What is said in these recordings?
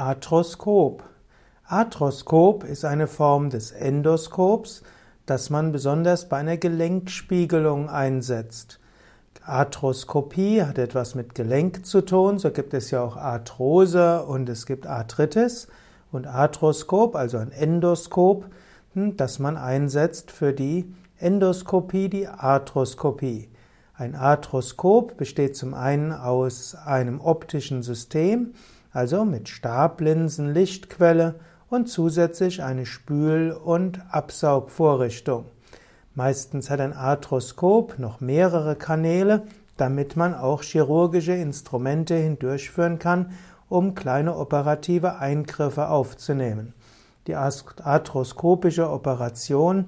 Arthroskop. Arthroskop ist eine Form des Endoskops, das man besonders bei einer Gelenkspiegelung einsetzt. Arthroskopie hat etwas mit Gelenk zu tun, so gibt es ja auch Arthrose und es gibt Arthritis und Arthroskop, also ein Endoskop, hm, das man einsetzt für die Endoskopie, die Arthroskopie. Ein Arthroskop besteht zum einen aus einem optischen System, also mit Stablinsen, Lichtquelle und zusätzlich eine Spül- und Absaugvorrichtung. Meistens hat ein Arthroskop noch mehrere Kanäle, damit man auch chirurgische Instrumente hindurchführen kann, um kleine operative Eingriffe aufzunehmen. Die arthroskopische Operation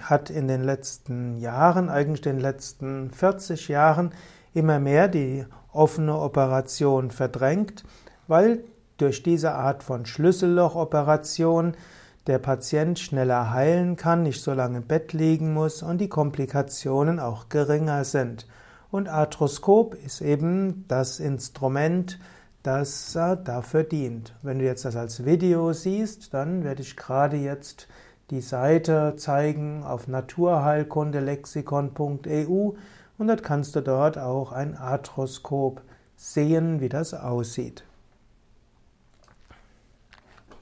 hat in den letzten Jahren, eigentlich den letzten 40 Jahren, immer mehr die offene Operation verdrängt, weil durch diese Art von Schlüssellochoperation der Patient schneller heilen kann, nicht so lange im Bett liegen muss und die Komplikationen auch geringer sind. Und Arthroskop ist eben das Instrument, das dafür dient. Wenn du jetzt das als Video siehst, dann werde ich gerade jetzt die Seite zeigen auf naturheilkundelexikon.eu und dort kannst du dort auch ein Arthroskop sehen, wie das aussieht.